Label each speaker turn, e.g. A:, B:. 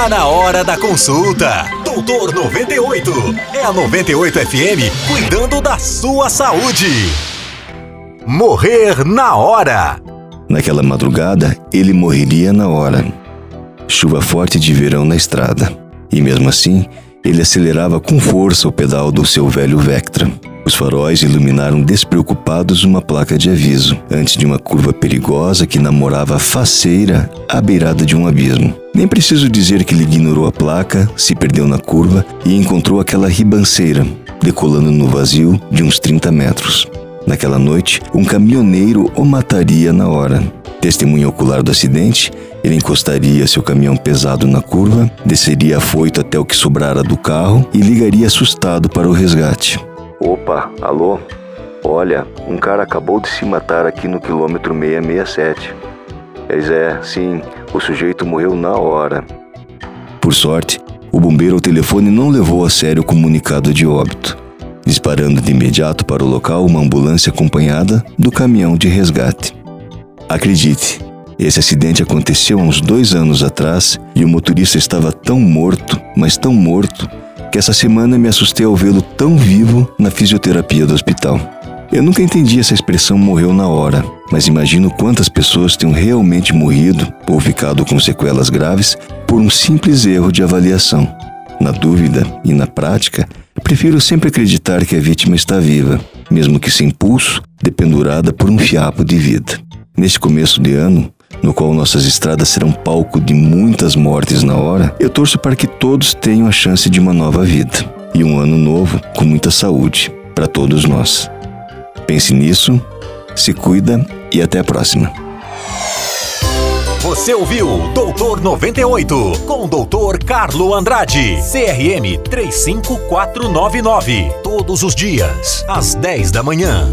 A: Tá na hora da consulta. Doutor 98. É a 98 FM cuidando da sua saúde. Morrer na hora.
B: Naquela madrugada, ele morreria na hora. Chuva forte de verão na estrada. E mesmo assim, ele acelerava com força o pedal do seu velho Vectra. Os faróis iluminaram despreocupados uma placa de aviso, antes de uma curva perigosa que namorava faceira à beirada de um abismo. Nem preciso dizer que ele ignorou a placa, se perdeu na curva e encontrou aquela ribanceira, decolando no vazio de uns 30 metros. Naquela noite, um caminhoneiro o mataria na hora. Testemunha ocular do acidente, ele encostaria seu caminhão pesado na curva, desceria afoito até o que sobrara do carro e ligaria assustado para o resgate. Opa, alô? Olha, um cara acabou de se matar aqui no quilômetro 667. Pois é, sim, o sujeito morreu na hora. Por sorte, o bombeiro ao telefone não levou a sério o comunicado de óbito, disparando de imediato para o local uma ambulância acompanhada do caminhão de resgate. Acredite, esse acidente aconteceu há uns dois anos atrás e o motorista estava tão morto, mas tão morto, que essa semana me assustei ao vê-lo tão vivo na fisioterapia do hospital. Eu nunca entendi essa expressão morreu na hora, mas imagino quantas pessoas tenham realmente morrido ou ficado com sequelas graves por um simples erro de avaliação. Na dúvida e na prática, prefiro sempre acreditar que a vítima está viva, mesmo que sem pulso, dependurada por um fiapo de vida. Neste começo de ano, no qual nossas estradas serão palco de muitas mortes na hora, eu torço para que todos tenham a chance de uma nova vida e um ano novo com muita saúde para todos nós. Pense nisso, se cuida e até a próxima.
A: Você ouviu Doutor 98 com o Doutor Carlo Andrade, CRM 35499, todos os dias às 10 da manhã.